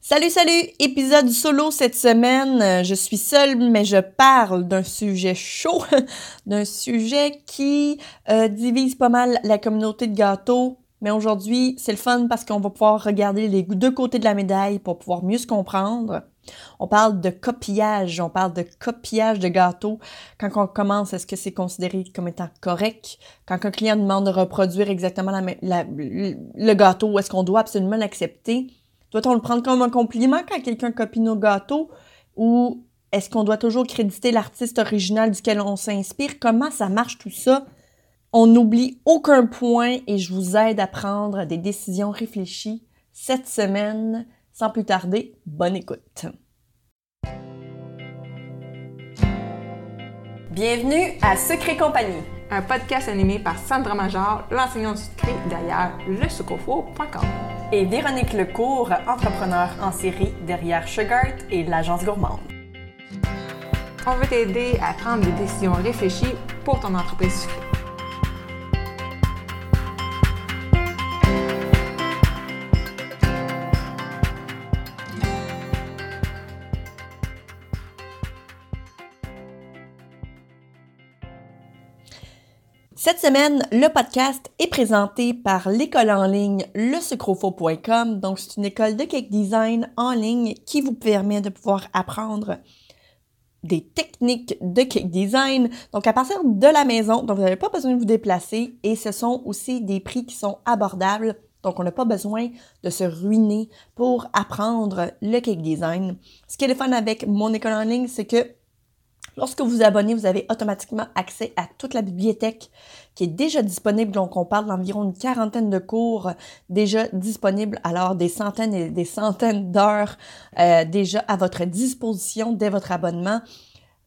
Salut, salut! Épisode solo cette semaine. Je suis seule, mais je parle d'un sujet chaud, d'un sujet qui euh, divise pas mal la communauté de gâteaux. Mais aujourd'hui, c'est le fun parce qu'on va pouvoir regarder les deux côtés de la médaille pour pouvoir mieux se comprendre. On parle de copiage, on parle de copiage de gâteaux. Quand on commence, est-ce que c'est considéré comme étant correct? Quand un client demande de reproduire exactement le gâteau, est-ce qu'on doit absolument l'accepter? Doit-on le prendre comme un compliment quand quelqu'un copie nos gâteaux ou est-ce qu'on doit toujours créditer l'artiste original duquel on s'inspire? Comment ça marche tout ça? On n'oublie aucun point et je vous aide à prendre des décisions réfléchies cette semaine. Sans plus tarder, bonne écoute. Bienvenue à Secret Compagnie, un podcast animé par Sandra Major, l'enseignante sucré derrière lesucofo.com et Véronique Lecourt, entrepreneur en série derrière Sugart et l'agence gourmande. On veut t'aider à prendre des décisions réfléchies pour ton entreprise sucrée. Semaine, le podcast est présenté par l'école en ligne lesucrofo.com. Donc, c'est une école de cake design en ligne qui vous permet de pouvoir apprendre des techniques de cake design. Donc, à partir de la maison, donc vous n'avez pas besoin de vous déplacer et ce sont aussi des prix qui sont abordables. Donc, on n'a pas besoin de se ruiner pour apprendre le cake design. Ce qui est le fun avec mon école en ligne, c'est que Lorsque vous vous abonnez, vous avez automatiquement accès à toute la bibliothèque qui est déjà disponible. Donc, on parle d'environ une quarantaine de cours déjà disponibles, alors des centaines et des centaines d'heures euh, déjà à votre disposition dès votre abonnement.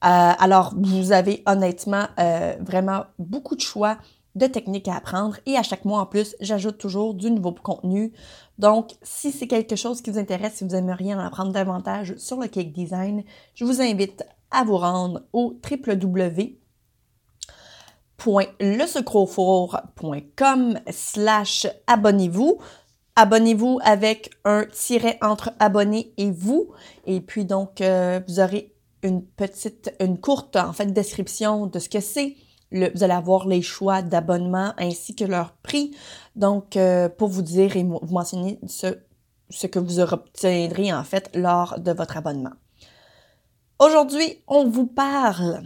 Euh, alors, vous avez honnêtement euh, vraiment beaucoup de choix de techniques à apprendre et à chaque mois en plus, j'ajoute toujours du nouveau contenu. Donc, si c'est quelque chose qui vous intéresse, si vous aimeriez en apprendre davantage sur le cake design, je vous invite à vous rendre au www.lesucrofour.com slash abonnez-vous. Abonnez-vous avec un tiret entre abonné et vous. Et puis donc, euh, vous aurez une petite, une courte en fait description de ce que c'est. vous allez avoir les choix d'abonnement ainsi que leur prix. Donc, euh, pour vous dire et vous mentionner ce, ce que vous obtiendrez en fait lors de votre abonnement. Aujourd'hui, on vous parle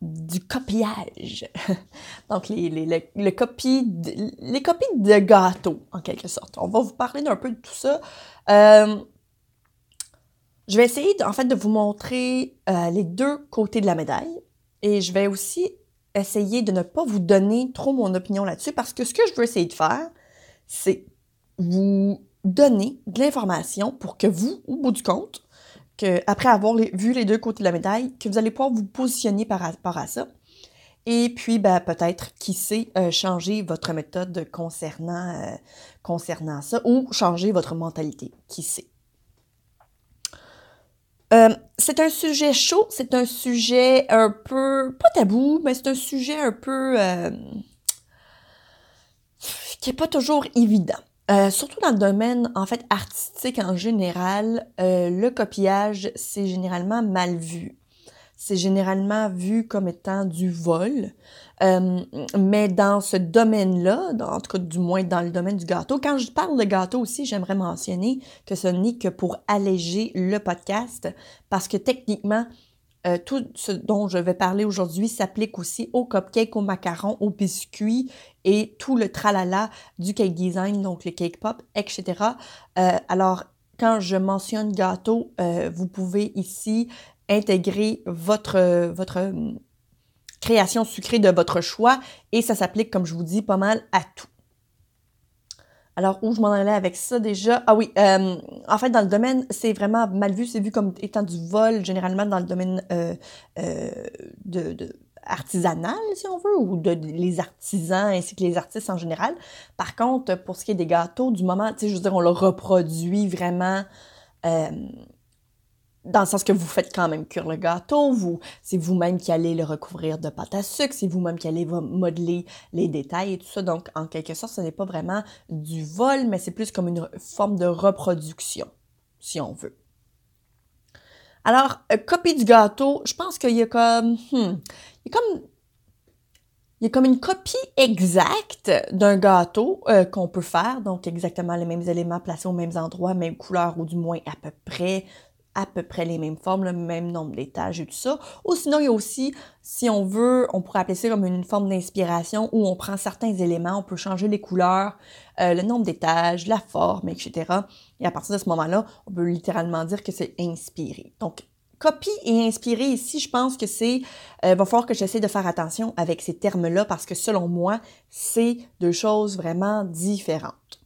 du copiage. Donc, les, les, les, copies de, les copies de gâteaux, en quelque sorte. On va vous parler d'un peu de tout ça. Euh, je vais essayer, en fait, de vous montrer euh, les deux côtés de la médaille. Et je vais aussi essayer de ne pas vous donner trop mon opinion là-dessus parce que ce que je veux essayer de faire, c'est vous donner de l'information pour que vous, au bout du compte, que, après avoir vu les deux côtés de la médaille, que vous allez pouvoir vous positionner par rapport à ça. Et puis, ben, peut-être, qui sait, euh, changer votre méthode concernant, euh, concernant ça ou changer votre mentalité. Qui sait. Euh, c'est un sujet chaud, c'est un sujet un peu, pas tabou, mais c'est un sujet un peu qui n'est pas toujours évident. Euh, surtout dans le domaine en fait artistique en général, euh, le copiage c'est généralement mal vu. C'est généralement vu comme étant du vol. Euh, mais dans ce domaine-là, en tout cas du moins dans le domaine du gâteau, quand je parle de gâteau aussi, j'aimerais mentionner que ce n'est que pour alléger le podcast parce que techniquement, euh, tout ce dont je vais parler aujourd'hui s'applique aussi au cupcake, au macaron, au biscuit et tout le tralala du cake design, donc le cake pop, etc. Euh, alors, quand je mentionne gâteau, euh, vous pouvez ici intégrer votre, votre création sucrée de votre choix et ça s'applique, comme je vous dis, pas mal à tout. Alors, où je m'en allais avec ça déjà? Ah oui, euh, en fait, dans le domaine, c'est vraiment mal vu, c'est vu comme étant du vol, généralement dans le domaine euh, euh, artisanal, si on veut, ou de, les artisans ainsi que les artistes en général. Par contre, pour ce qui est des gâteaux, du moment, tu sais, je veux dire, on le reproduit vraiment dans le sens que vous faites quand même cuire le gâteau, vous, c'est vous-même qui allez le recouvrir de pâte à sucre, c'est vous-même qui allez modeler les détails et tout ça. Donc, en quelque sorte, ce n'est pas vraiment du vol, mais c'est plus comme une forme de reproduction. si on veut. Alors, euh, copie du gâteau, je pense qu'il y a comme, hmm, il y a comme, il y a comme une copie exacte d'un gâteau euh, qu'on peut faire, donc exactement les mêmes éléments placés aux mêmes endroits, même couleur ou du moins à peu près à peu près les mêmes formes, le même nombre d'étages et tout ça. Ou sinon, il y a aussi, si on veut, on pourrait appeler ça comme une forme d'inspiration où on prend certains éléments, on peut changer les couleurs, euh, le nombre d'étages, la forme, etc. Et à partir de ce moment-là, on peut littéralement dire que c'est inspiré. Donc, copie et inspiré ici, je pense que c'est, euh, va falloir que j'essaie de faire attention avec ces termes-là parce que selon moi, c'est deux choses vraiment différentes.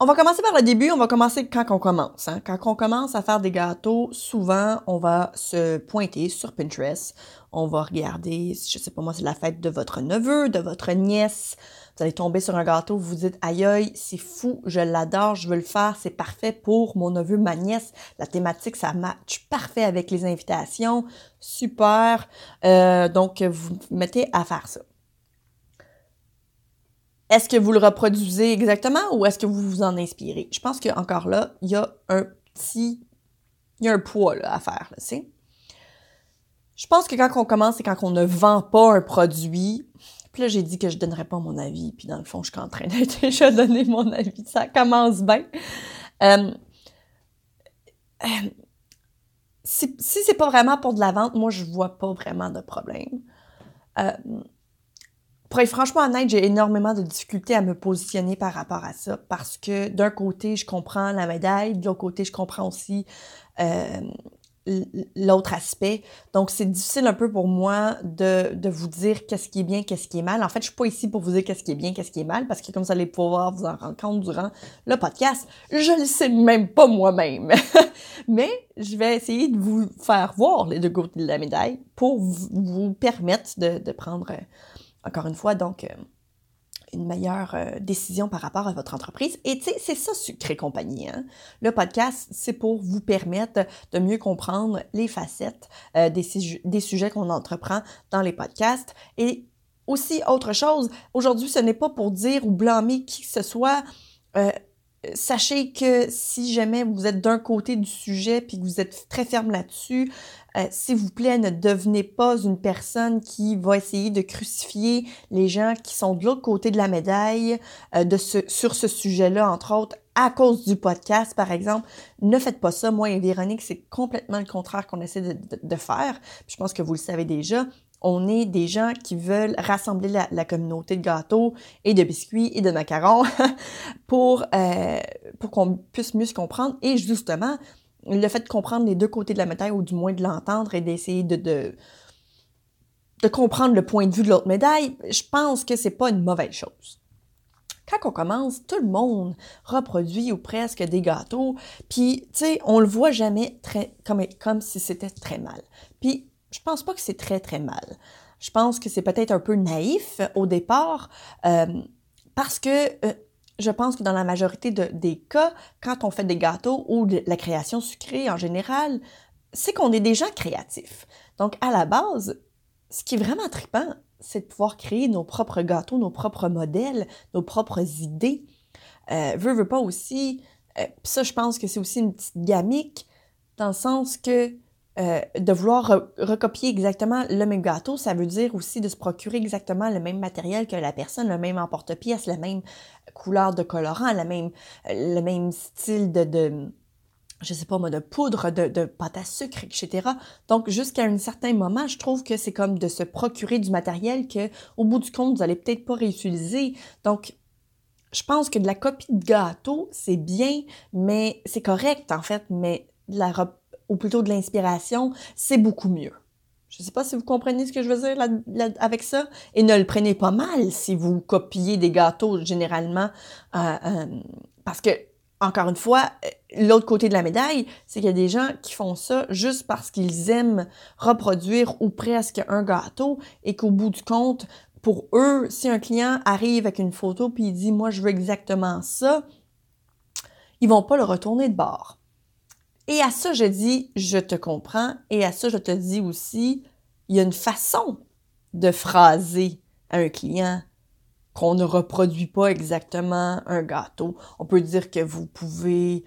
On va commencer par le début, on va commencer quand on commence. Hein. Quand on commence à faire des gâteaux, souvent, on va se pointer sur Pinterest. On va regarder, je sais pas moi, c'est la fête de votre neveu, de votre nièce. Vous allez tomber sur un gâteau, vous vous dites, aïe aïe, c'est fou, je l'adore, je veux le faire, c'est parfait pour mon neveu, ma nièce. La thématique, ça match parfait avec les invitations. Super. Euh, donc, vous mettez à faire ça. Est-ce que vous le reproduisez exactement ou est-ce que vous vous en inspirez? Je pense qu'encore là, il y a un petit. Il y a un poids à faire, là, tu Je pense que quand on commence, c'est quand on ne vend pas un produit. Puis là, j'ai dit que je donnerais pas mon avis. Puis dans le fond, je suis en train de déjà donner mon avis. Ça commence bien. Euh, si, si c'est pas vraiment pour de la vente, moi, je vois pas vraiment de problème. Euh, pour être franchement honnête, j'ai énormément de difficultés à me positionner par rapport à ça parce que d'un côté, je comprends la médaille, de l'autre côté, je comprends aussi euh, l'autre aspect. Donc, c'est difficile un peu pour moi de, de vous dire qu'est-ce qui est bien, qu'est-ce qui est mal. En fait, je suis pas ici pour vous dire qu'est-ce qui est bien, qu'est-ce qui est mal, parce que comme vous allez pouvoir vous en rendre compte durant le podcast, je ne sais même pas moi-même. Mais je vais essayer de vous faire voir les deux côtés de la médaille pour vous, permettre de, de prendre encore une fois, donc, euh, une meilleure euh, décision par rapport à votre entreprise. Et tu sais, c'est ça, Sucré Compagnie. Hein? Le podcast, c'est pour vous permettre de mieux comprendre les facettes euh, des, des sujets qu'on entreprend dans les podcasts. Et aussi, autre chose, aujourd'hui, ce n'est pas pour dire ou blâmer qui que ce soit sachez que si jamais vous êtes d'un côté du sujet puis que vous êtes très ferme là-dessus, euh, s'il vous plaît, ne devenez pas une personne qui va essayer de crucifier les gens qui sont de l'autre côté de la médaille euh, de ce, sur ce sujet-là, entre autres, à cause du podcast, par exemple. Ne faites pas ça. Moi et Véronique, c'est complètement le contraire qu'on essaie de, de faire. je pense que vous le savez déjà on est des gens qui veulent rassembler la, communauté de gâteaux et de biscuits et de macarons pour, euh, pour qu'on puisse mieux se comprendre. Et justement, le fait de comprendre les deux côtés de la médaille, ou du moins de l'entendre et d'essayer de, de, de, comprendre le point de vue de l'autre médaille, je pense que c'est pas une mauvaise chose. Quand on commence, tout le monde reproduit ou presque des gâteaux, puis, tu sais, on le voit jamais très, comme, comme si c'était très mal. Puis, je pense pas que c'est très, très mal. Je pense que c'est peut-être un peu naïf au départ, euh, parce que euh, je pense que dans la majorité des cas, quand on fait des gâteaux ou de la création sucrée en général, c'est qu'on est des gens créatifs. Donc, à la base, ce qui est vraiment trippant, c'est de pouvoir créer nos propres gâteaux, nos propres modèles, nos propres idées. Euh, veux, veux pas aussi, euh, ça, je pense que c'est aussi une petite gamique, dans le sens que euh, de vouloir recopier exactement le même gâteau, ça veut dire aussi de se procurer exactement le même matériel que la personne, le même emporte-pièce, la même couleur de colorant, la même, le même style de, de je sais pas moi, de poudre, de, de pâte à sucre, etc. Donc, jusqu'à un certain moment, je trouve que c'est comme de se procurer du matériel que, au bout du compte, vous allez peut-être pas réutiliser. Donc, je pense que de la copie de gâteau, c'est bien, mais c'est correct, en fait, mais de la ou plutôt de l'inspiration, c'est beaucoup mieux. Je ne sais pas si vous comprenez ce que je veux dire avec ça. Et ne le prenez pas mal si vous copiez des gâteaux généralement. Euh, euh, parce que, encore une fois, l'autre côté de la médaille, c'est qu'il y a des gens qui font ça juste parce qu'ils aiment reproduire ou presque un gâteau et qu'au bout du compte, pour eux, si un client arrive avec une photo puis il dit Moi, je veux exactement ça, ils vont pas le retourner de bord. Et à ça, je dis, je te comprends. Et à ça, je te dis aussi, il y a une façon de phraser un client qu'on ne reproduit pas exactement un gâteau. On peut dire que vous pouvez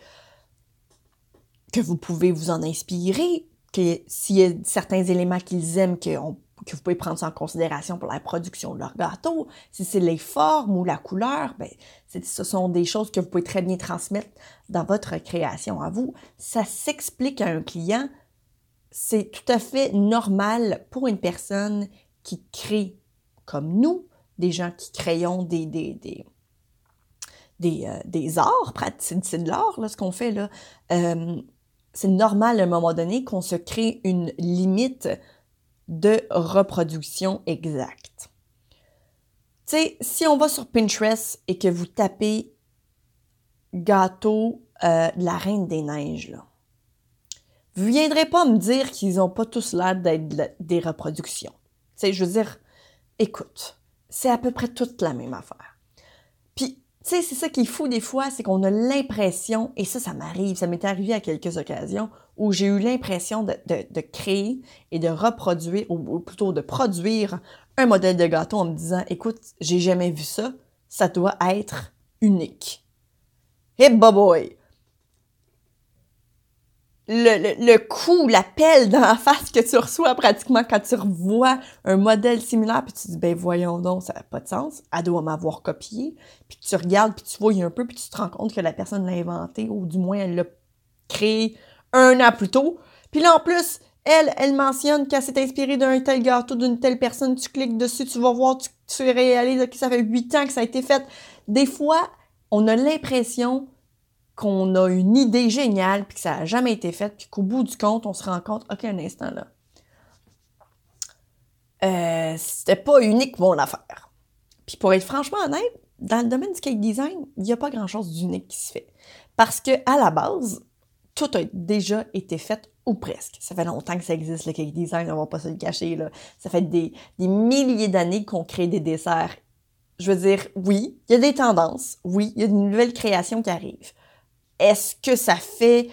que vous pouvez vous en inspirer, que s'il y a certains éléments qu'ils aiment, que, que vous pouvez prendre ça en considération pour la production de leur gâteau, si c'est les formes ou la couleur, ben, ce sont des choses que vous pouvez très bien transmettre dans votre création à vous. Ça s'explique à un client. C'est tout à fait normal pour une personne qui crée comme nous, des gens qui créons des, des, des, des, euh, des arts, c'est de l'art, ce qu'on fait, là. Euh, c'est normal à un moment donné qu'on se crée une limite de reproduction exacte. Tu sais, si on va sur Pinterest et que vous tapez gâteau euh, de la Reine des Neiges, vous viendrez pas me dire qu'ils n'ont pas tous l'air d'être des reproductions. Tu sais, je veux dire, écoute, c'est à peu près toute la même affaire. Tu sais, c'est ça qui est fou des fois, c'est qu'on a l'impression, et ça, ça m'arrive, ça m'est arrivé à quelques occasions, où j'ai eu l'impression de, créer et de reproduire, ou, plutôt de produire un modèle de gâteau en me disant, écoute, j'ai jamais vu ça, ça doit être unique. Hey, boy! Le, le, coup, l'appel dans la face que tu reçois pratiquement quand tu revois un modèle similaire, puis tu dis, ben voyons donc, ça n'a pas de sens, elle doit m'avoir copié, puis tu regardes, puis tu vois un peu, puis tu te rends compte que la personne l'a inventé, ou du moins elle l'a créé un an plus tôt. Puis là, en plus, elle, elle mentionne qu'elle s'est inspirée d'un tel gâteau, d'une telle personne, tu cliques dessus, tu vas voir, tu, tu réalises que ça fait huit ans que ça a été fait. Des fois, on a l'impression qu'on a une idée géniale, puis que ça n'a jamais été fait, puis qu'au bout du compte, on se rend compte, OK, un instant là, euh, c'était pas unique mon affaire. Puis pour être franchement honnête, dans le domaine du cake design, il n'y a pas grand-chose d'unique qui se fait. Parce que à la base, tout a déjà été fait ou presque. Ça fait longtemps que ça existe, le cake design, on va pas se le cacher. Ça fait des, des milliers d'années qu'on crée des desserts. Je veux dire, oui, il y a des tendances, oui, il y a de nouvelles créations qui arrivent. Est-ce que ça fait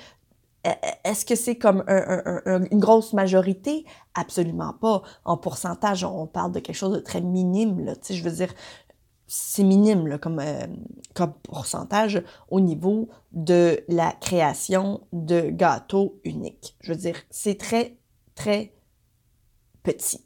est-ce que c'est comme une grosse majorité? Absolument pas. En pourcentage, on parle de quelque chose de très minime. Là. je veux dire, c'est minime là, comme, euh, comme pourcentage au niveau de la création de gâteaux uniques. Je veux dire, c'est très, très petit.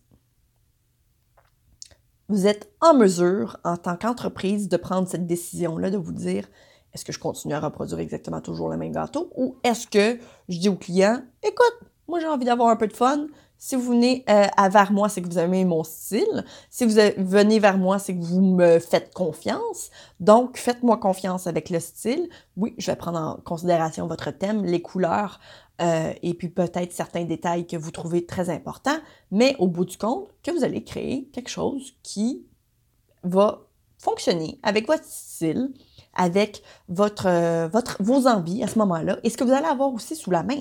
Vous êtes en mesure, en tant qu'entreprise, de prendre cette décision-là, de vous dire, est-ce que je continue à reproduire exactement toujours le même gâteau ou est-ce que je dis au client, écoute, moi j'ai envie d'avoir un peu de fun. Si vous venez euh, vers moi, c'est que vous aimez mon style. Si vous venez vers moi, c'est que vous me faites confiance. Donc, faites-moi confiance avec le style. Oui, je vais prendre en considération votre thème, les couleurs euh, et puis peut-être certains détails que vous trouvez très importants. Mais au bout du compte, que vous allez créer quelque chose qui va fonctionner avec votre style, avec votre, euh, votre, vos envies à ce moment-là et ce que vous allez avoir aussi sous la main.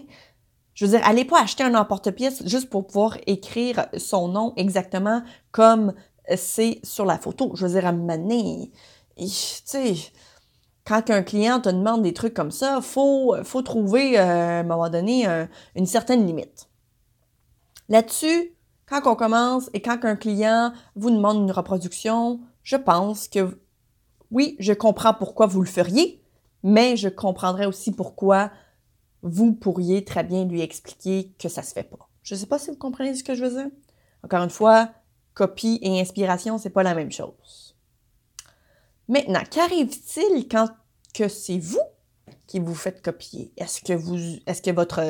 Je veux dire, allez pas acheter un emporte-pièce juste pour pouvoir écrire son nom exactement comme c'est sur la photo. Je veux dire, à un moment donné, tu sais, quand un client te demande des trucs comme ça, faut, faut trouver, euh, à un moment donné, une certaine limite. Là-dessus, quand on commence et quand un client vous demande une reproduction, je pense que oui, je comprends pourquoi vous le feriez, mais je comprendrais aussi pourquoi vous pourriez très bien lui expliquer que ça se fait pas. Je ne sais pas si vous comprenez ce que je veux dire. Encore une fois, copie et inspiration, c'est pas la même chose. Maintenant, qu'arrive-t-il quand que c'est vous qui vous faites copier? Est-ce que est-ce que votre,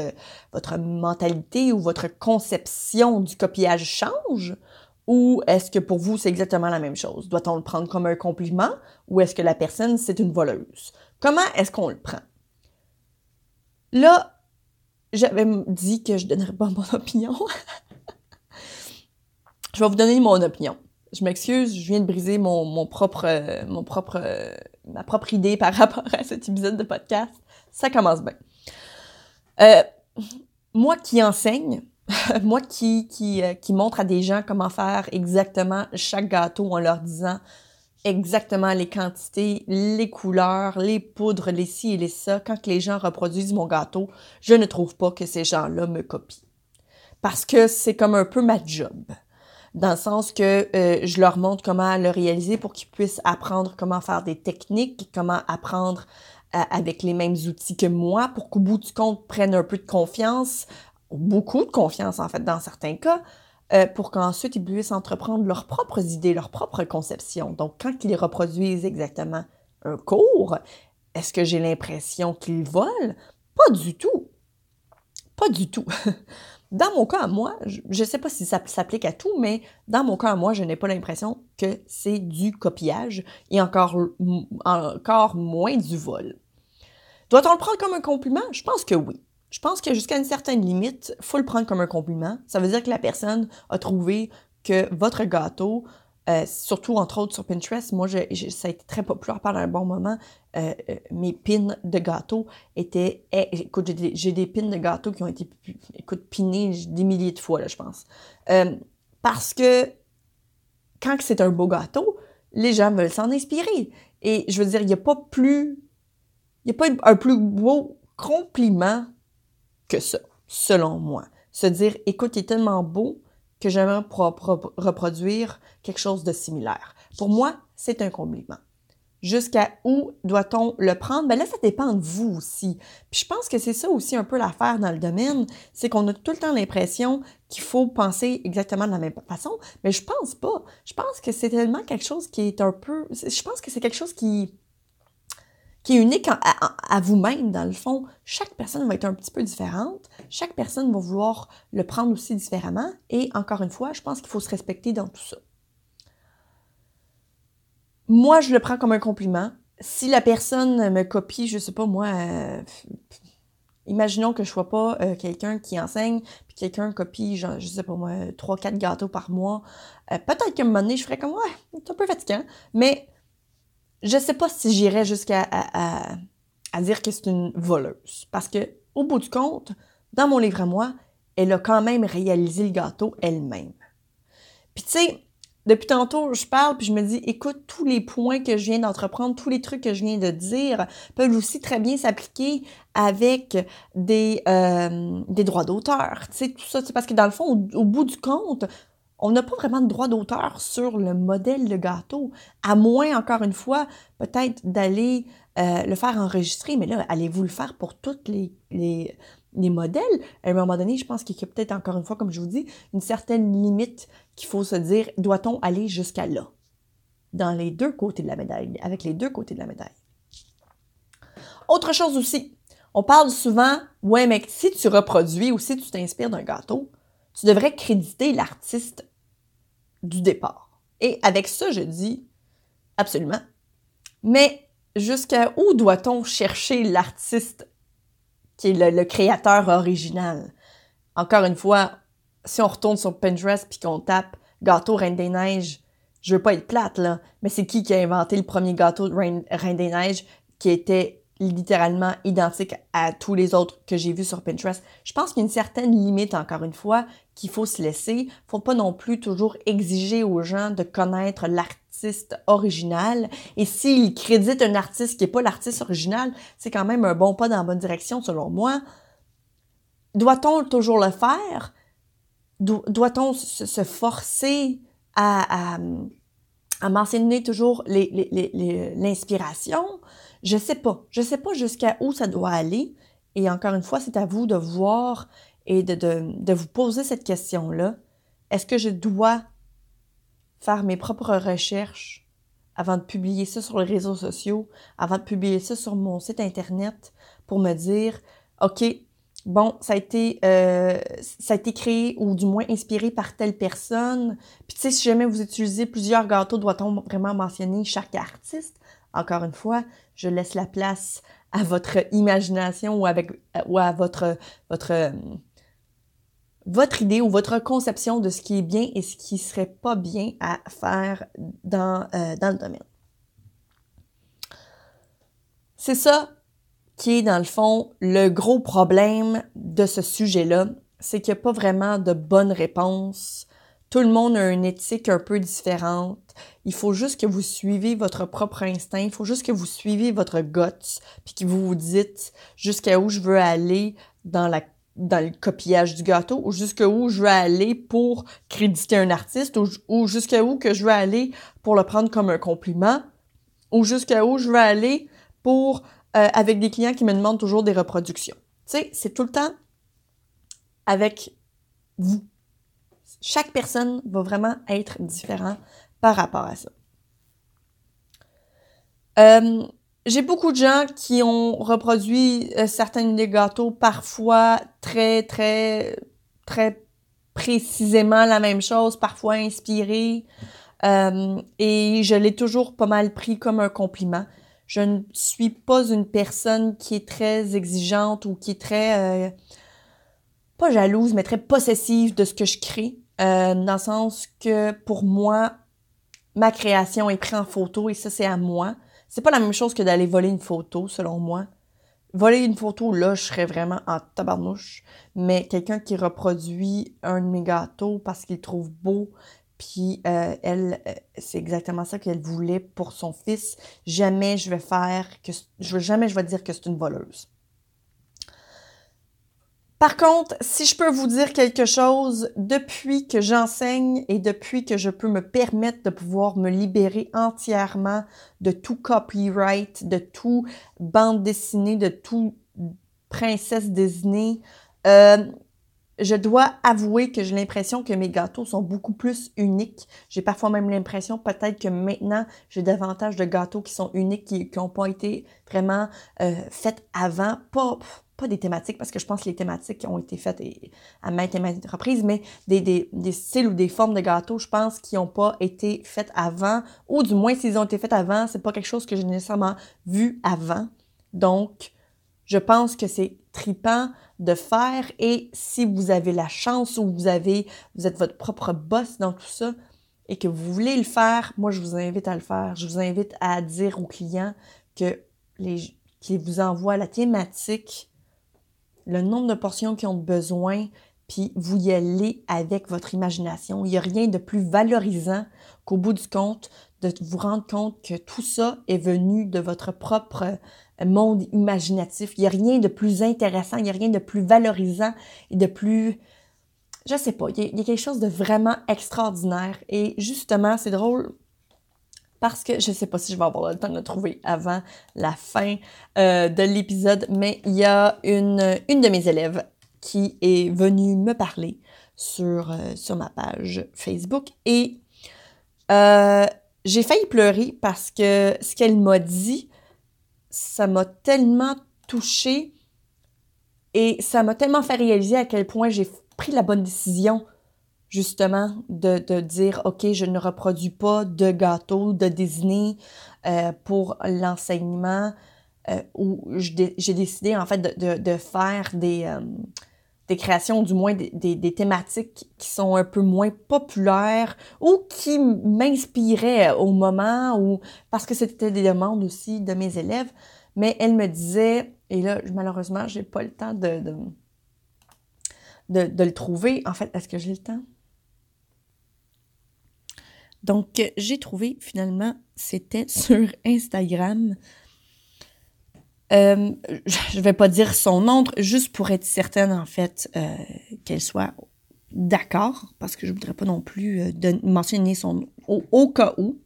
votre mentalité ou votre conception du copiage change? Ou est-ce que pour vous, c'est exactement la même chose? Doit-on le prendre comme un compliment ou est-ce que la personne, c'est une voleuse? Comment est-ce qu'on le prend? Là, j'avais dit que je ne donnerais pas mon opinion. je vais vous donner mon opinion. Je m'excuse, je viens de briser mon, propre, mon propre, ma propre idée par rapport à cet épisode de podcast. Ça commence bien. Euh, moi qui enseigne, moi qui, qui, euh, qui montre à des gens comment faire exactement chaque gâteau en leur disant exactement les quantités, les couleurs, les poudres, les ci et les ça, quand les gens reproduisent mon gâteau, je ne trouve pas que ces gens-là me copient. Parce que c'est comme un peu ma job. Dans le sens que euh, je leur montre comment le réaliser pour qu'ils puissent apprendre comment faire des techniques, comment apprendre avec les mêmes outils que moi pour qu'au bout du compte prennent un peu de confiance, beaucoup de confiance en fait dans certains cas, euh, pour qu'ensuite ils puissent entreprendre leurs propres idées, leurs propres conceptions. Donc quand ils reproduisent exactement un cours, est-ce que j'ai l'impression qu'ils volent? Pas du tout. Pas du tout. Dans mon cas à moi, je ne sais pas si ça s'applique à tout, mais dans mon cas à moi, je n'ai pas l'impression que c'est du copiage et encore, encore moins du vol. Doit-on le prendre comme un compliment? Je pense que oui. Je pense que jusqu'à une certaine limite, il faut le prendre comme un compliment. Ça veut dire que la personne a trouvé que votre gâteau, euh, surtout entre autres sur Pinterest, moi, ça a été très populaire pendant un bon moment. Euh, euh, mes pins de gâteau étaient. Eh, écoute, j'ai des, pins de gâteau qui ont été écoute, pinés des milliers de fois, là, je pense. parce que quand c'est un beau gâteau, les gens veulent s'en inspirer. Et je veux dire, il n'y a pas plus. Il n'y a pas un plus beau compliment que ça, selon moi. Se dire, écoute, il est tellement beau que j'aimerais reproduire quelque chose de similaire. Pour moi, c'est un compliment. Jusqu'à où doit-on le prendre? Ben là, ça dépend de vous aussi. Puis je pense que c'est ça aussi un peu l'affaire dans le domaine, c'est qu'on a tout le temps l'impression qu'il faut penser exactement de la même façon, mais je pense pas. Je pense que c'est tellement quelque chose qui est un peu... Je pense que c'est quelque chose qui qui est unique à, vous-même, dans le fond. Chaque personne va être un petit peu différente. Chaque personne va vouloir le prendre aussi différemment. Et encore une fois, je pense qu'il faut se respecter dans tout ça. Moi, je le prends comme un compliment. Si la personne me copie, je sais pas moi, euh, imaginons que je sois pas euh, quelqu'un qui enseigne, puis quelqu'un copie, genre, je sais pas moi, 3-4 gâteaux par mois. Euh, peut-être qu'à un moment donné, je ferais comme, ouais, c'est un peu fatigant. Mais je sais pas si j'irais jusqu'à dire que c'est une voleuse. Parce que, au bout du compte, dans mon livre à moi, elle a quand même réalisé le gâteau elle-même. Puis tu sais, depuis tantôt, je parle, puis je me dis, écoute, tous les points que je viens d'entreprendre, tous les trucs que je viens de dire peuvent aussi très bien s'appliquer avec des, euh, des droits d'auteur. Tu sais, tout ça, c'est parce que dans le fond, au bout du compte, on n'a pas vraiment de droit d'auteur sur le modèle de gâteau, à moins, encore une fois, peut-être d'aller euh, le faire enregistrer, mais là, allez-vous le faire pour tous les, les, modèles? À un moment donné, je pense qu'il y a peut-être, encore une fois, comme je vous dis, une certaine limite qu'il faut se dire, doit-on aller jusqu'à là? Dans les deux côtés de la médaille, avec les deux côtés de la médaille. Autre chose aussi, on parle souvent, ouais, mais si tu reproduis ou si tu t'inspires d'un gâteau, tu devrais créditer l'artiste du départ. Et avec ça, je dis absolument. Mais jusqu'à où doit-on chercher l'artiste qui est le, créateur original? Encore une fois, si on retourne sur Pinterest puis qu'on tape gâteau Reine des Neiges, je veux pas être plate là, mais c'est qui qui a inventé le premier gâteau Reine des Neiges qui était littéralement identique à tous les autres que j'ai vus sur Pinterest. Je pense qu'il y a une certaine limite, encore une fois, qu'il faut se laisser. Faut pas non plus toujours exiger aux gens de connaître l'artiste original. Et s'ils créditent un artiste qui n'est pas l'artiste original, c'est quand même un bon pas dans la bonne direction, selon moi. Doit-on toujours le faire? Doit-on se forcer à, à, à mentionner toujours l'inspiration? Je sais pas. Je sais pas jusqu'à où ça doit aller. Et encore une fois, c'est à vous de voir et de, de, vous poser cette question-là. Est-ce que je dois faire mes propres recherches avant de publier ça sur les réseaux sociaux, avant de publier ça sur mon site Internet pour me dire, OK, bon, ça a été, euh, ça a été créé ou du moins inspiré par telle personne. Puis tu sais, si jamais vous utilisez plusieurs gâteaux, doit-on vraiment mentionner chaque artiste? Encore une fois, je laisse la place à votre imagination ou, avec, ou à votre, votre, votre idée ou votre conception de ce qui est bien et ce qui serait pas bien à faire dans, euh, dans le domaine. C'est ça qui est, dans le fond, le gros problème de ce sujet-là, c'est qu'il n'y a pas vraiment de bonne réponse tout le monde a une éthique un peu différente. Il faut juste que vous suivez votre propre instinct. Il faut juste que vous suivez votre guts, puis que vous vous dites jusqu'à où je veux aller dans la dans le copiage du gâteau ou jusqu'à où je veux aller pour créditer un artiste ou, ou jusqu'à où que je veux aller pour le prendre comme un compliment ou jusqu'à où je veux aller pour euh, avec des clients qui me demandent toujours des reproductions. Tu sais, c'est tout le temps avec vous. Chaque personne va vraiment être différent par rapport à ça. Euh, j'ai beaucoup de gens qui ont reproduit euh, certains des gâteaux, parfois très, très, très précisément la même chose, parfois inspiré. Euh, et je l'ai toujours pas mal pris comme un compliment. Je ne suis pas une personne qui est très exigeante ou qui est très, pas jalouse, mais très possessive de ce que je crée. Euh, dans le sens que pour moi, ma création est prise en photo et ça, c'est à moi. C'est pas la même chose que d'aller voler une photo, selon moi. Voler une photo, là, je serais vraiment en tabarnouche. Mais quelqu'un qui reproduit un de mes gâteaux parce qu'il trouve beau, puis euh, elle, euh, c'est exactement ça qu'elle voulait pour son fils. Jamais je vais faire que je jamais je vais dire que c'est une voleuse. Par contre, si je peux vous dire quelque chose, depuis que j'enseigne et depuis que je peux me permettre de pouvoir me libérer entièrement de tout copyright, de tout bande dessinée, de tout princesse Disney, euh, je dois avouer que j'ai l'impression que mes gâteaux sont beaucoup plus uniques. J'ai parfois même l'impression peut-être que maintenant, j'ai davantage de gâteaux qui sont uniques, qui n'ont pas été vraiment euh, faits avant. Pas, pas des thématiques, parce que je pense que les thématiques ont été faites à maintes et maintes reprises, mais des, des, styles ou des formes de gâteaux, je pense, qui n'ont pas été faites avant, ou du moins s'ils ont été faits avant, c'est pas quelque chose que j'ai nécessairement vu avant. Donc, je pense que c'est tripant de faire et si vous avez la chance ou vous avez, vous êtes votre propre boss dans tout ça et que vous voulez le faire, moi je vous invite à le faire. Je vous invite à dire aux clients que les, qu'ils vous envoient la thématique, le nombre de portions qu'ils ont besoin, puis vous y allez avec votre imagination. Il n'y a rien de plus valorisant qu'au bout du compte, de vous rendre compte que tout ça est venu de votre propre monde imaginatif. Il n'y a rien de plus intéressant, il n'y a rien de plus valorisant et de plus... Je sais pas, il y, a, quelque chose de vraiment extraordinaire. Et justement, c'est drôle parce que je sais pas si je vais avoir le temps de le trouver avant la fin euh, de l'épisode, mais il y a une, une de mes élèves qui est venue me parler sur, euh, sur ma page Facebook et euh, j'ai failli pleurer parce que ce qu'elle m'a dit, ça m'a tellement touchée et ça m'a tellement fait réaliser à quel point j'ai pris la bonne décision, justement, de, dire, OK, je ne reproduis pas de gâteau, de Disney euh, pour l'enseignement, euh, où j'ai décidé, en fait, de, faire des, euh, des créations, du moins des, thématiques qui sont un peu moins populaires ou qui m'inspiraient au moment ou parce que c'était des demandes aussi de mes élèves. Mais elle me disait, et là, malheureusement, j'ai pas le temps de, de le trouver. En fait, est-ce que j'ai le temps? Donc, j'ai trouvé finalement, c'était sur Instagram. Euh, je vais pas dire son nom, juste pour être certaine, en fait, euh, qu'elle soit d'accord, parce que je voudrais pas non plus euh, mentionner son nom au, cas où.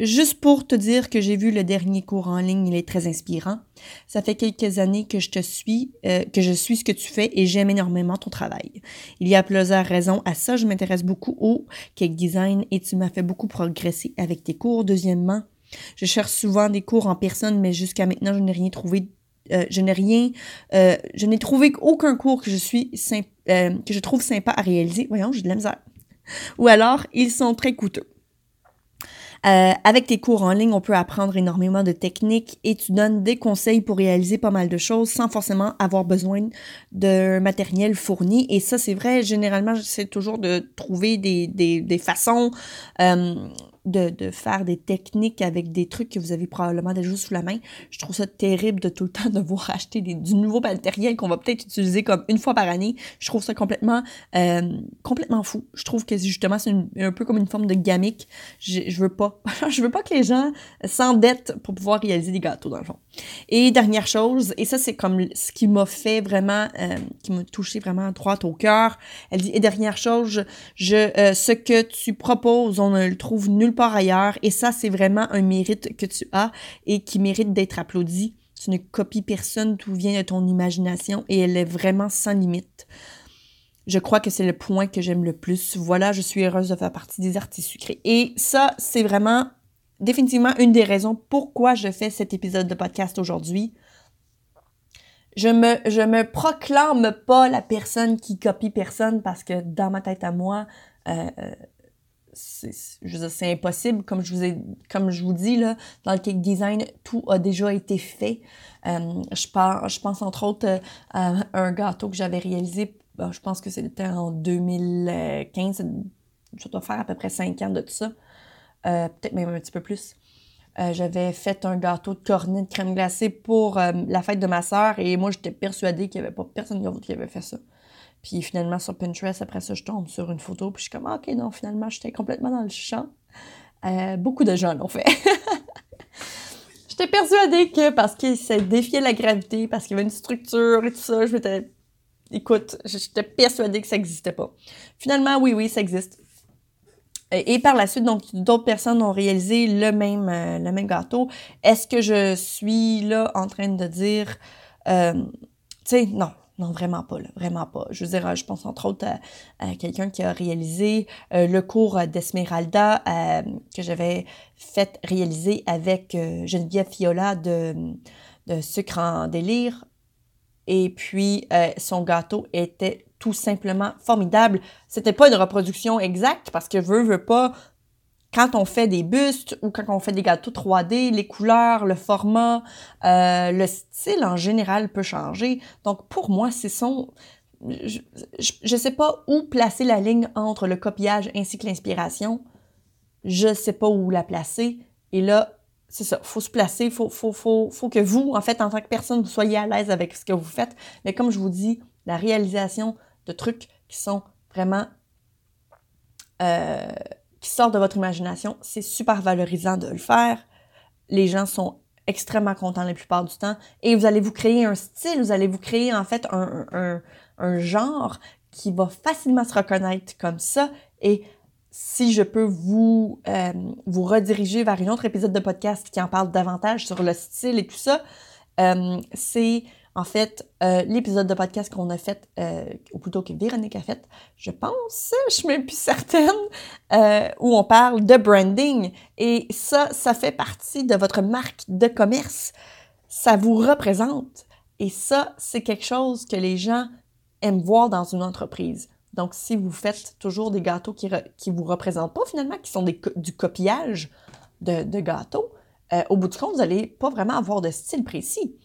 Juste pour te dire que j'ai vu le dernier cours en ligne, il est très inspirant. Ça fait quelques années que je te suis, euh, que je suis ce que tu fais et j'aime énormément ton travail. Il y a plusieurs raisons à ça. Je m'intéresse beaucoup au cake design et tu m'as fait beaucoup progresser avec tes cours. Deuxièmement, je cherche souvent des cours en personne, mais jusqu'à maintenant, je n'ai rien trouvé. Euh, je n'ai rien, euh, je n'ai trouvé aucun cours que je suis que je trouve sympa à réaliser. Voyons, j'ai de la misère. Ou alors, ils sont très coûteux. Euh, avec tes cours en ligne, on peut apprendre énormément de techniques et tu donnes des conseils pour réaliser pas mal de choses sans forcément avoir besoin de matériel fourni. Et ça, c'est vrai, généralement, j'essaie toujours de trouver des, des, des façons euh, de, de, faire des techniques avec des trucs que vous avez probablement déjà sous la main. Je trouve ça terrible de tout le temps devoir acheter des, du nouveau matériel qu'on va peut-être utiliser comme une fois par année. Je trouve ça complètement euh, complètement fou. Je trouve que justement c'est un peu comme une forme de gamique. Je, je veux pas je veux pas que les gens s'endettent pour pouvoir réaliser des gâteaux dans le fond. Et dernière chose, et ça c'est comme ce qui m'a fait vraiment, euh, qui m'a touché vraiment droit au cœur. Elle dit et dernière chose, je, euh, ce que tu proposes, on ne le trouve nulle nulle part ailleurs. Et ça, c'est vraiment un mérite que tu as et qui mérite d'être applaudi. Tu ne copies personne, tout vient de ton imagination et elle est vraiment sans limite. Je crois que c'est le point que j'aime le plus. Voilà, je suis heureuse de faire partie des artistes sucrés. Et ça, c'est vraiment définitivement une des raisons pourquoi je fais cet épisode de podcast aujourd'hui. Je me, je me proclame pas la personne qui copie personne parce que dans ma tête à moi, euh, c'est impossible comme je vous ai comme je vous dis là dans le cake design tout a déjà été fait. Euh, je pense je pense entre autres euh, à un gâteau que j'avais réalisé je pense que c'était en 2015 ça doit faire à peu près 5 ans de tout ça euh, peut-être même un petit peu plus. J'avais fait un gâteau de cornet de crème glacée pour la fête de ma sœur et moi j'étais persuadée qu'il n'y avait pas personne qui avait fait ça puis finalement, sur Pinterest, après ça, je tombe sur une photo, puis je suis comme, ah, OK, non, finalement, j'étais complètement dans le champ. Euh, beaucoup de gens l'ont fait. j'étais persuadée que parce qu'il s'est défié la gravité, parce qu'il y avait une structure et tout ça, je m'étais. Écoute, j'étais persuadée que ça n'existait pas. Finalement, oui, oui, ça existe. Et, par la suite, donc, d'autres personnes ont réalisé le même, euh, le même gâteau. Est-ce que je suis là en train de dire, euh, tu sais, non, non, vraiment pas, vraiment pas. Je veux dire, je pense entre autres à, quelqu'un qui a réalisé euh, le cours d'Esmeralda euh, que j'avais fait réaliser avec euh, Geneviève Fiola de, de Sucre en délire. Et puis, son gâteau était tout simplement formidable. C'était pas une reproduction exacte parce que veux, veux pas, quand on fait des bustes ou quand on fait des gâteaux 3D, les couleurs, le format, euh, le style en général peut changer. Donc pour moi, c'est son... Je ne sais pas où placer la ligne entre le copiage ainsi que l'inspiration. Je ne sais pas où la placer. Et là, c'est ça, faut se placer, faut, faut, faut, faut que vous, en fait, en tant que personne, vous soyez à l'aise avec ce que vous faites. Mais comme je vous dis, la réalisation de trucs qui sont vraiment... Euh, qui sort de votre imagination, c'est super valorisant de le faire. Les gens sont extrêmement contents la plupart du temps. Et vous allez vous créer un style, vous allez vous créer en fait un, genre qui va facilement se reconnaître comme ça. Et si je peux vous, euh, vous rediriger vers un autre épisode de podcast qui en parle davantage sur le style et tout ça, euh, c'est en fait, euh, l'épisode de podcast qu'on a fait, euh, ou plutôt que Véronique a fait, je pense, je suis même plus certaine, euh, où on parle de branding. Et ça, ça fait partie de votre marque de commerce. Ça vous représente. Et ça, c'est quelque chose que les gens aiment voir dans une entreprise. Donc, si vous faites toujours des gâteaux qui ne vous représentent pas finalement, qui sont du copiage de, de gâteaux, au bout du compte, vous n'allez pas vraiment avoir de style précis.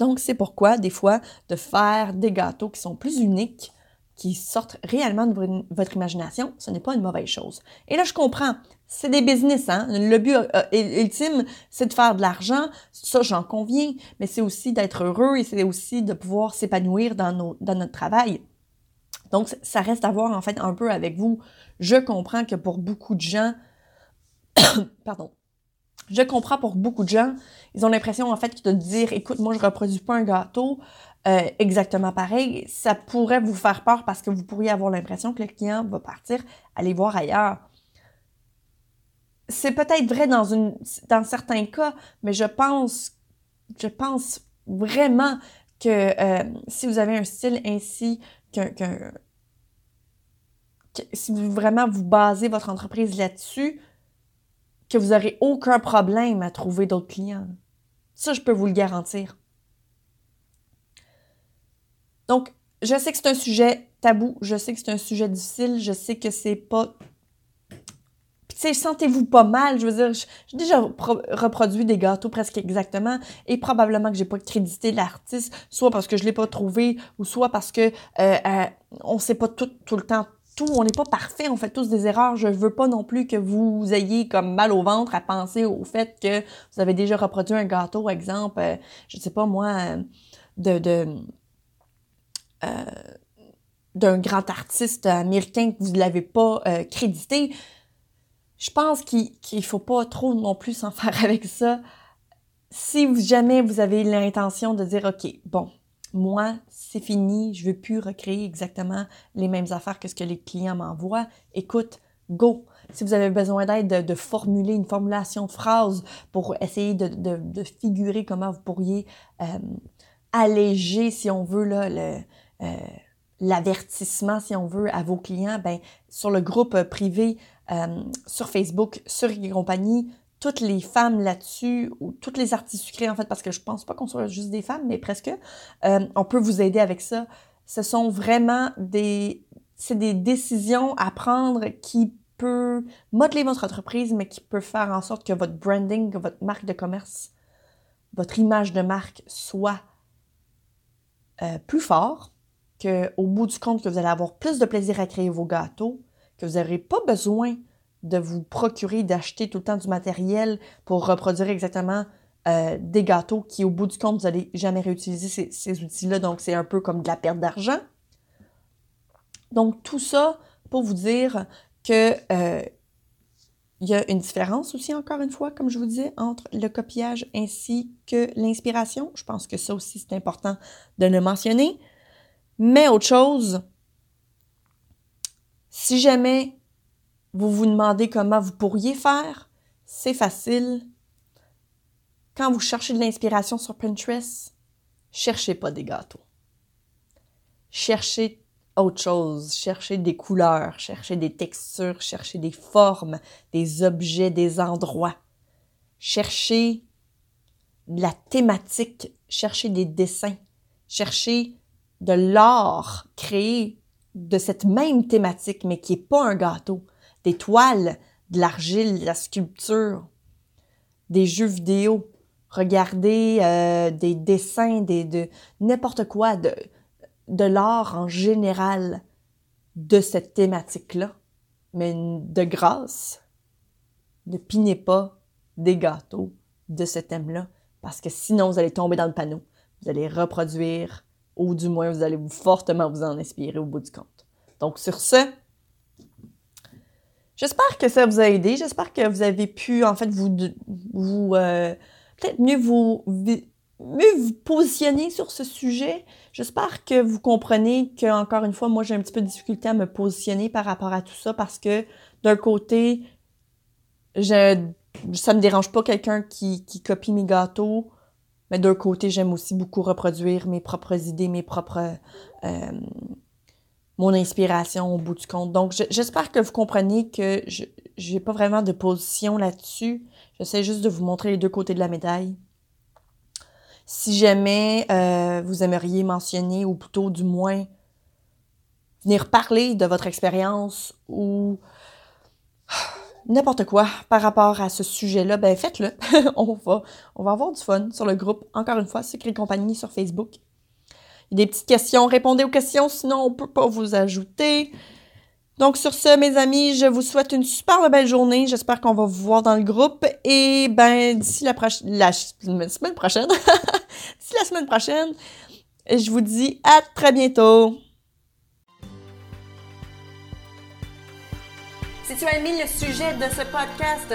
Donc, c'est pourquoi, des fois, de faire des gâteaux qui sont plus uniques, qui sortent réellement de votre imagination, ce n'est pas une mauvaise chose. Et là, je comprends. C'est des business, hein? Le but euh, euh, ultime, c'est de faire de l'argent. Ça, j'en conviens. Mais c'est aussi d'être heureux et c'est aussi de pouvoir s'épanouir dans, dans notre travail. Donc, ça reste à voir, en fait, un peu avec vous. Je comprends que pour beaucoup de gens, pardon, je comprends pour beaucoup de gens, ils ont l'impression en fait de dire écoute, moi je reproduis pas un gâteau euh, exactement pareil, ça pourrait vous faire peur parce que vous pourriez avoir l'impression que le client va partir aller voir ailleurs. C'est peut-être vrai dans certains cas, mais je pense je pense vraiment que euh, si vous avez un style ainsi qu'un si vous vraiment vous basez votre entreprise là-dessus, que vous n'aurez aucun problème à trouver d'autres clients. Ça, je peux vous le garantir. Donc, je sais que c'est un sujet tabou, je sais que c'est un sujet difficile, je sais que c'est pas. Tu sais, sentez-vous pas mal. Je veux dire, j'ai déjà reproduit des gâteaux presque exactement et probablement que j'ai pas crédité l'artiste, soit parce que je l'ai pas trouvé ou soit parce que euh, euh, on sait pas tout, tout le temps on n'est pas parfait, on fait tous des erreurs. Je veux pas non plus que vous ayez comme mal au ventre à penser au fait que vous avez déjà reproduit un gâteau, exemple, euh, je sais pas moi, euh, de, euh, d'un grand artiste américain que vous ne l'avez pas crédité. Je pense qu'il ne faut pas trop non plus s'en faire avec ça. Si jamais vous avez l'intention de dire, OK, bon, moi, c'est fini, je veux plus recréer exactement les mêmes affaires que ce que les clients m'envoient. Écoute, go. Si vous avez besoin d'aide de, formuler une formulation de phrase pour essayer de, figurer comment vous pourriez euh, alléger, si on veut, euh, l'avertissement, si on veut, à vos clients, ben, sur le groupe privé euh, sur Facebook, sur les compagnies, toutes les femmes là-dessus, ou toutes les artistes sucrés, en fait, parce que je pense pas qu'on soit juste des femmes, mais presque, euh, on peut vous aider avec ça. Ce sont vraiment des, c'est des décisions à prendre qui peut modeler votre entreprise, mais qui peut faire en sorte que votre branding, votre marque de commerce, votre image de marque soit euh, plus fort, qu'au bout du compte, que vous allez avoir plus de plaisir à créer vos gâteaux, que vous n'aurez pas besoin de vous procurer, d'acheter tout le temps du matériel pour reproduire exactement euh, des gâteaux qui, au bout du compte, vous n'allez jamais réutiliser ces, outils-là. Donc, c'est un peu comme de la perte d'argent. Donc, tout ça pour vous dire que euh, il y a une différence aussi, encore une fois, comme je vous disais, entre le copiage ainsi que l'inspiration. Je pense que ça aussi, c'est important de le mentionner. Mais autre chose, si jamais vous vous demandez comment vous pourriez faire, c'est facile. Quand vous cherchez de l'inspiration sur Pinterest, cherchez pas des gâteaux. Cherchez autre chose, cherchez des couleurs, cherchez des textures, cherchez des formes, des objets, des endroits. Cherchez de la thématique, cherchez des dessins, cherchez de l'art créé de cette même thématique, mais qui n'est pas un gâteau. Des toiles, de l'argile, la sculpture, des jeux vidéo. Regardez euh, des dessins, des, de n'importe quoi, de, de l'art en général de cette thématique-là. Mais de grâce, ne pinez pas des gâteaux de ce thème-là, parce que sinon vous allez tomber dans le panneau. Vous allez reproduire ou du moins vous allez vous fortement vous en inspirer au bout du compte. Donc sur ce, j'espère que ça vous a aidé. J'espère que vous avez pu en fait vous, vous euh, peut-être mieux vous mieux vous positionner sur ce sujet. J'espère que vous comprenez que encore une fois, moi j'ai un petit peu de difficulté à me positionner par rapport à tout ça parce que d'un côté, je, ça me dérange pas quelqu'un qui, qui copie mes gâteaux. Mais d'un côté, j'aime aussi beaucoup reproduire mes propres idées, mes propres... Euh, mon inspiration au bout du compte. Donc, j'espère que vous comprenez que je n'ai pas vraiment de position là-dessus. J'essaie juste de vous montrer les deux côtés de la médaille. Si jamais euh, vous aimeriez mentionner, ou plutôt du moins venir parler de votre expérience ou n'importe quoi par rapport à ce sujet-là, ben faites-le. on, va, on va avoir du fun sur le groupe, encore une fois, Secret Compagnie sur Facebook. Des petites questions, répondez aux questions, sinon on peut pas vous ajouter. Donc sur ce, mes amis, je vous souhaite une super belle journée. J'espère qu'on va vous voir dans le groupe. Et ben d'ici la, la semaine prochaine, d'ici la semaine prochaine, je vous dis à très bientôt. Si tu as aimé le sujet de ce podcast,